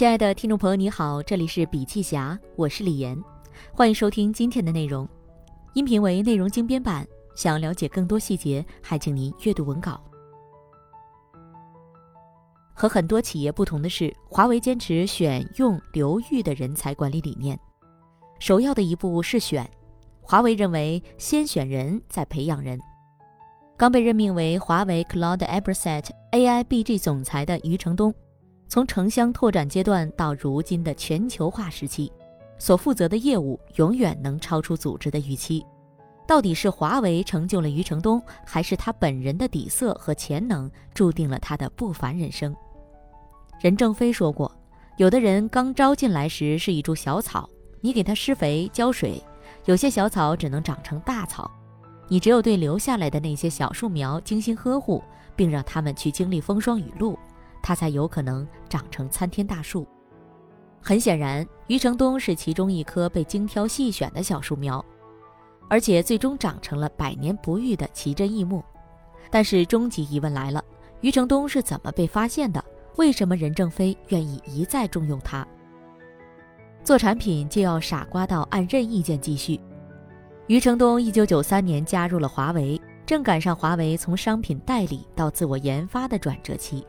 亲爱的听众朋友，你好，这里是笔记侠，我是李岩，欢迎收听今天的内容。音频为内容精编版，想了解更多细节，还请您阅读文稿。和很多企业不同的是，华为坚持选用留育的人才管理理念，首要的一步是选。华为认为，先选人，再培养人。刚被任命为华为 Cloud Eberset AI BG 总裁的余承东。从城乡拓展阶段到如今的全球化时期，所负责的业务永远能超出组织的预期。到底是华为成就了余承东，还是他本人的底色和潜能注定了他的不凡人生？任正非说过：“有的人刚招进来时是一株小草，你给他施肥浇水，有些小草只能长成大草。你只有对留下来的那些小树苗精心呵护，并让他们去经历风霜雨露。”它才有可能长成参天大树。很显然，余承东是其中一棵被精挑细选的小树苗，而且最终长成了百年不遇的奇珍异木。但是，终极疑问来了：余承东是怎么被发现的？为什么任正非愿意一再重用他？做产品就要傻瓜到按任意键继续。余承东一九九三年加入了华为，正赶上华为从商品代理到自我研发的转折期。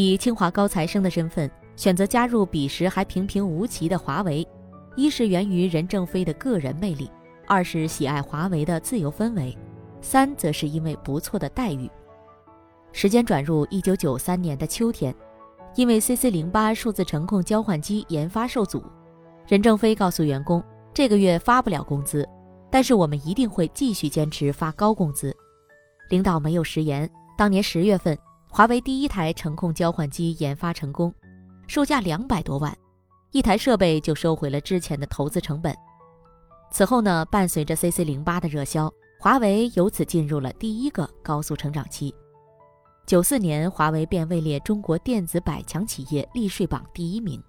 以清华高材生的身份选择加入彼时还平平无奇的华为，一是源于任正非的个人魅力，二是喜爱华为的自由氛围，三则是因为不错的待遇。时间转入一九九三年的秋天，因为 CC 零八数字程控交换机研发受阻，任正非告诉员工，这个月发不了工资，但是我们一定会继续坚持发高工资。领导没有食言，当年十月份。华为第一台程控交换机研发成功，售价两百多万，一台设备就收回了之前的投资成本。此后呢，伴随着 CC 零八的热销，华为由此进入了第一个高速成长期。九四年，华为便位列中国电子百强企业利税榜第一名。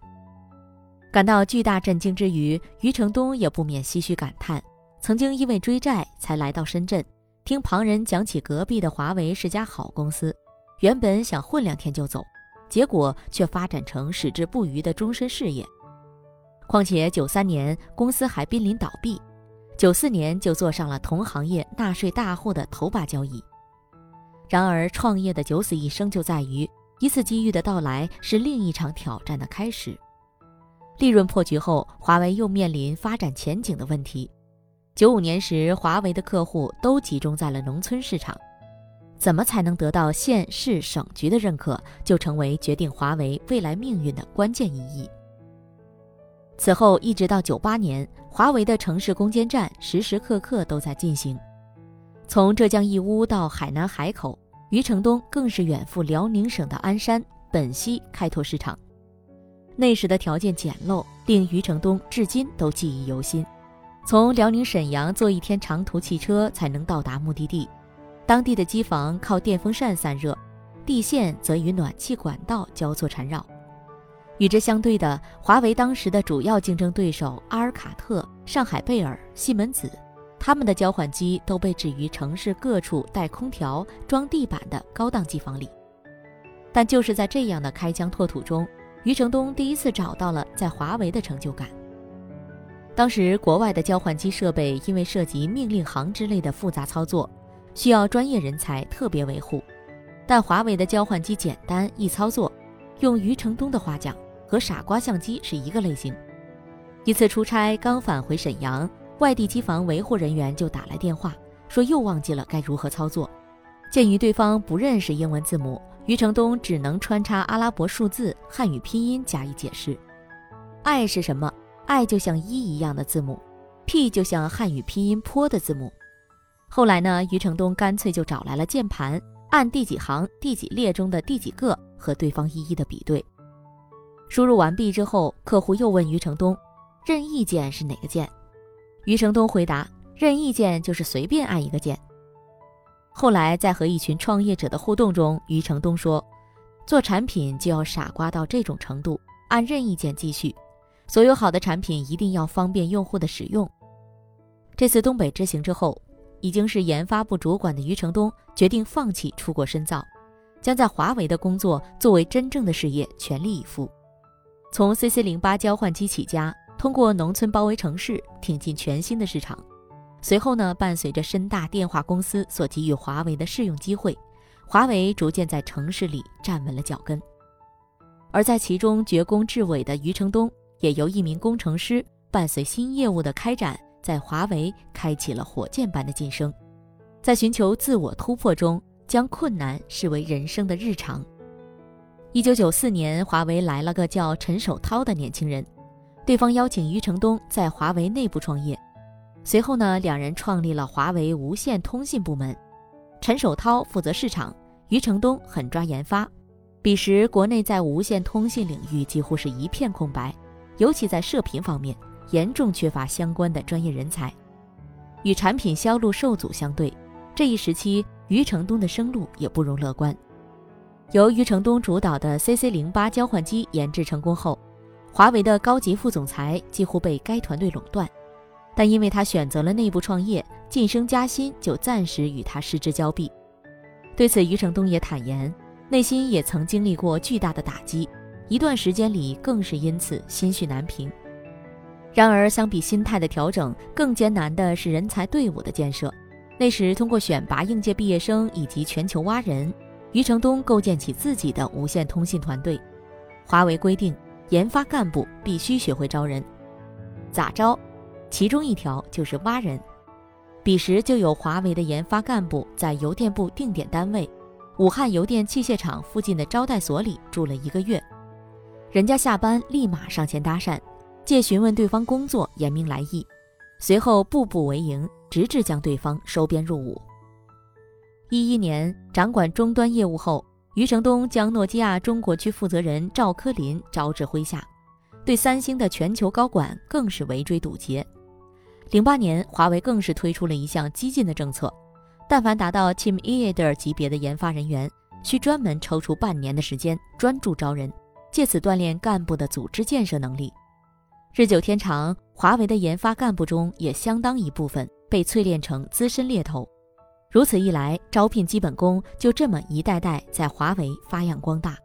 感到巨大震惊之余，余承东也不免唏嘘感叹：曾经因为追债才来到深圳，听旁人讲起隔壁的华为是家好公司。原本想混两天就走，结果却发展成矢志不渝的终身事业。况且九三年公司还濒临倒闭，九四年就做上了同行业纳税大户的头把交椅。然而，创业的九死一生就在于一次机遇的到来是另一场挑战的开始。利润破局后，华为又面临发展前景的问题。九五年时，华为的客户都集中在了农村市场。怎么才能得到县市省局的认可，就成为决定华为未来命运的关键意义。此后一直到九八年，华为的城市攻坚战时时刻刻都在进行。从浙江义乌到海南海口，余承东更是远赴辽宁省的鞍山、本溪开拓市场。那时的条件简陋，令余承东至今都记忆犹新。从辽宁沈阳坐一天长途汽车才能到达目的地。当地的机房靠电风扇散热，地线则与暖气管道交错缠绕。与之相对的，华为当时的主要竞争对手阿尔卡特、上海贝尔、西门子，他们的交换机都被置于城市各处带空调、装地板的高档机房里。但就是在这样的开疆拓土中，余承东第一次找到了在华为的成就感。当时国外的交换机设备因为涉及命令行之类的复杂操作。需要专业人才特别维护，但华为的交换机简单易操作，用余承东的话讲，和傻瓜相机是一个类型。一次出差刚返回沈阳，外地机房维护人员就打来电话，说又忘记了该如何操作。鉴于对方不认识英文字母，余承东只能穿插阿拉伯数字、汉语拼音加以解释。爱是什么？爱就像一一样的字母，P 就像汉语拼音坡的字母。后来呢，余承东干脆就找来了键盘，按第几行、第几列中的第几个和对方一一的比对。输入完毕之后，客户又问余承东：“任意键是哪个键？”余承东回答：“任意键就是随便按一个键。”后来在和一群创业者的互动中，余承东说：“做产品就要傻瓜到这种程度，按任意键继续。所有好的产品一定要方便用户的使用。”这次东北之行之后。已经是研发部主管的余承东决定放弃出国深造，将在华为的工作作为真正的事业全力以赴。从 CC 零八交换机起家，通过农村包围城市，挺进全新的市场。随后呢，伴随着深大电话公司所给予华为的试用机会，华为逐渐在城市里站稳了脚跟。而在其中绝功至伟的余承东，也由一名工程师，伴随新业务的开展，在华为开启了火箭般的晋升。在寻求自我突破中，将困难视为人生的日常。一九九四年，华为来了个叫陈守涛的年轻人，对方邀请余承东在华为内部创业。随后呢，两人创立了华为无线通信部门，陈守涛负责市场，余承东狠抓研发。彼时，国内在无线通信领域几乎是一片空白，尤其在射频方面，严重缺乏相关的专业人才。与产品销路受阻相对，这一时期余承东的生路也不容乐观。由余承东主导的 CC 零八交换机研制成功后，华为的高级副总裁几乎被该团队垄断，但因为他选择了内部创业，晋升加薪就暂时与他失之交臂。对此，余承东也坦言。内心也曾经历过巨大的打击，一段时间里更是因此心绪难平。然而，相比心态的调整，更艰难的是人才队伍的建设。那时，通过选拔应届毕业生以及全球挖人，余承东构建起自己的无线通信团队。华为规定，研发干部必须学会招人，咋招？其中一条就是挖人。彼时就有华为的研发干部在邮电部定点单位。武汉邮电器械厂附近的招待所里住了一个月，人家下班立马上前搭讪，借询问对方工作，言明来意，随后步步为营，直至将对方收编入伍。一一年掌管终端业务后，余承东将诺基亚中国区负责人赵科林招至麾下，对三星的全球高管更是围追堵截。零八年，华为更是推出了一项激进的政策。但凡达到 Team Leader 级别的研发人员，需专门抽出半年的时间专注招人，借此锻炼干部的组织建设能力。日久天长，华为的研发干部中也相当一部分被淬炼成资深猎头。如此一来，招聘基本功就这么一代代在华为发扬光大。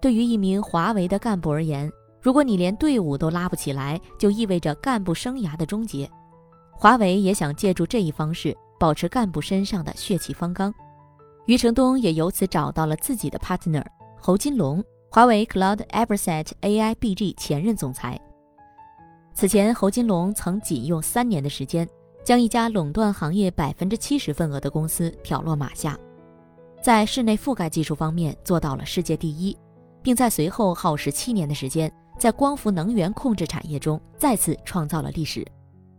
对于一名华为的干部而言，如果你连队伍都拉不起来，就意味着干部生涯的终结。华为也想借助这一方式。保持干部身上的血气方刚，余承东也由此找到了自己的 partner 侯金龙，华为 Cloud Everset AI BG 前任总裁。此前，侯金龙曾仅用三年的时间，将一家垄断行业百分之七十份额的公司挑落马下，在室内覆盖技术方面做到了世界第一，并在随后耗时七年的时间，在光伏能源控制产业中再次创造了历史。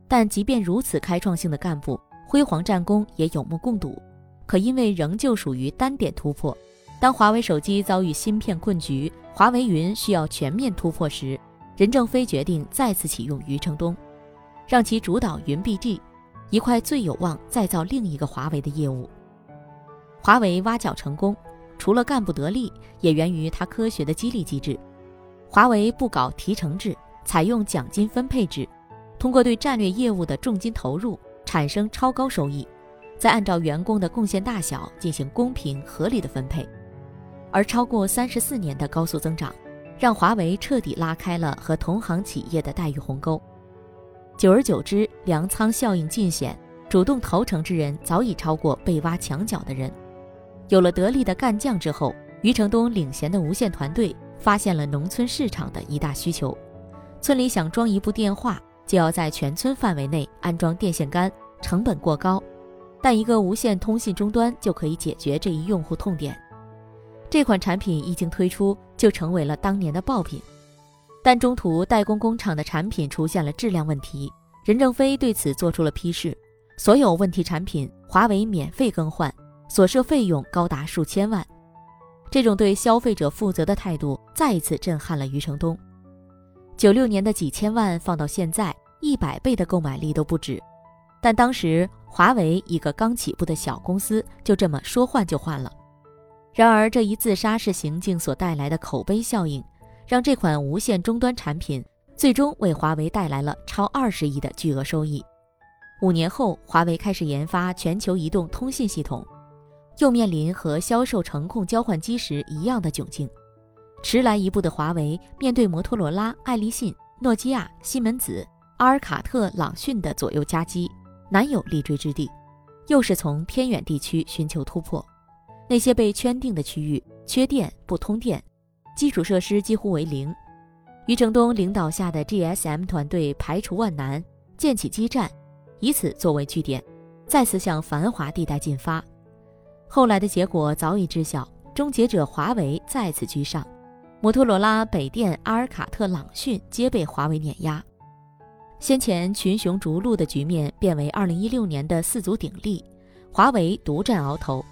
但即便如此开创性的干部，辉煌战功也有目共睹，可因为仍旧属于单点突破。当华为手机遭遇芯片困局，华为云需要全面突破时，任正非决定再次启用余承东，让其主导云 BG，一块最有望再造另一个华为的业务。华为挖角成功，除了干部得力，也源于它科学的激励机制。华为不搞提成制，采用奖金分配制，通过对战略业务的重金投入。产生超高收益，再按照员工的贡献大小进行公平合理的分配，而超过三十四年的高速增长，让华为彻底拉开了和同行企业的待遇鸿沟。久而久之，粮仓效应尽显，主动投诚之人早已超过被挖墙脚的人。有了得力的干将之后，余承东领衔的无线团队发现了农村市场的一大需求，村里想装一部电话。就要在全村范围内安装电线杆，成本过高，但一个无线通信终端就可以解决这一用户痛点。这款产品一经推出，就成为了当年的爆品。但中途代工工厂的产品出现了质量问题，任正非对此做出了批示：所有问题产品，华为免费更换，所涉费用高达数千万。这种对消费者负责的态度，再一次震撼了余承东。九六年的几千万放到现在，一百倍的购买力都不止。但当时华为一个刚起步的小公司，就这么说换就换了。然而这一自杀式行径所带来的口碑效应，让这款无线终端产品最终为华为带来了超二十亿的巨额收益。五年后，华为开始研发全球移动通信系统，又面临和销售程控交换机时一样的窘境。迟来一步的华为面对摩托罗拉、爱立信、诺基亚、西门子、阿尔卡特、朗讯的左右夹击，难有立锥之地。又是从偏远地区寻求突破，那些被圈定的区域缺电不通电，基础设施几乎为零。余承东领导下的 GSM 团队排除万难，建起基站，以此作为据点，再次向繁华地带进发。后来的结果早已知晓，终结者华为再次居上。摩托罗拉、北电、阿尔卡特、朗讯皆被华为碾压，先前群雄逐鹿的局面变为二零一六年的四足鼎立，华为独占鳌头，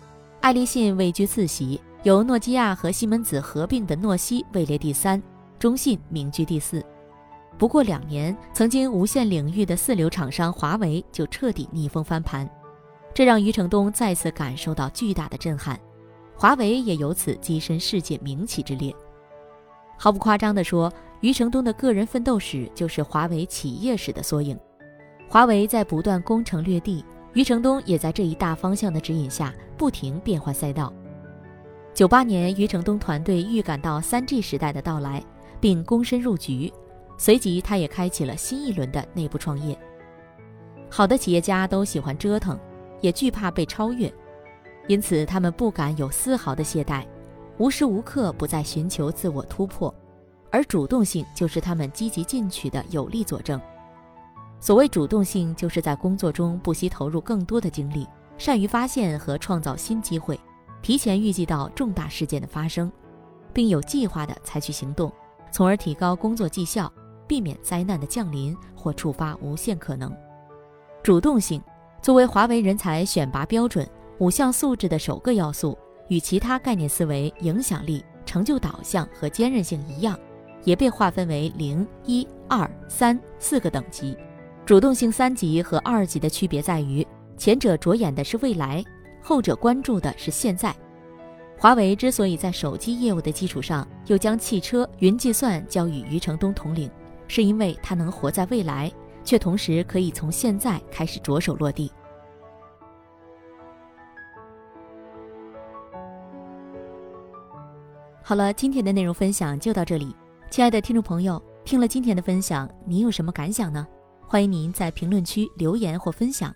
爱立信位居次席，由诺基亚和西门子合并的诺西位列第三，中信名居第四。不过两年，曾经无线领域的四流厂商华为就彻底逆风翻盘，这让余承东再次感受到巨大的震撼，华为也由此跻身世界名企之列。毫不夸张地说，余承东的个人奋斗史就是华为企业史的缩影。华为在不断攻城略地，余承东也在这一大方向的指引下不停变换赛道。九八年，余承东团队预感到三 G 时代的到来，并躬身入局，随即他也开启了新一轮的内部创业。好的企业家都喜欢折腾，也惧怕被超越，因此他们不敢有丝毫的懈怠。无时无刻不在寻求自我突破，而主动性就是他们积极进取的有力佐证。所谓主动性，就是在工作中不惜投入更多的精力，善于发现和创造新机会，提前预计到重大事件的发生，并有计划地采取行动，从而提高工作绩效，避免灾难的降临或触发无限可能。主动性作为华为人才选拔标准五项素质的首个要素。与其他概念思维、影响力、成就导向和坚韧性一样，也被划分为零、一、二、三四个等级。主动性三级和二级的区别在于，前者着眼的是未来，后者关注的是现在。华为之所以在手机业务的基础上又将汽车、云计算交与余承东统领，是因为它能活在未来，却同时可以从现在开始着手落地。好了，今天的内容分享就到这里。亲爱的听众朋友，听了今天的分享，您有什么感想呢？欢迎您在评论区留言或分享，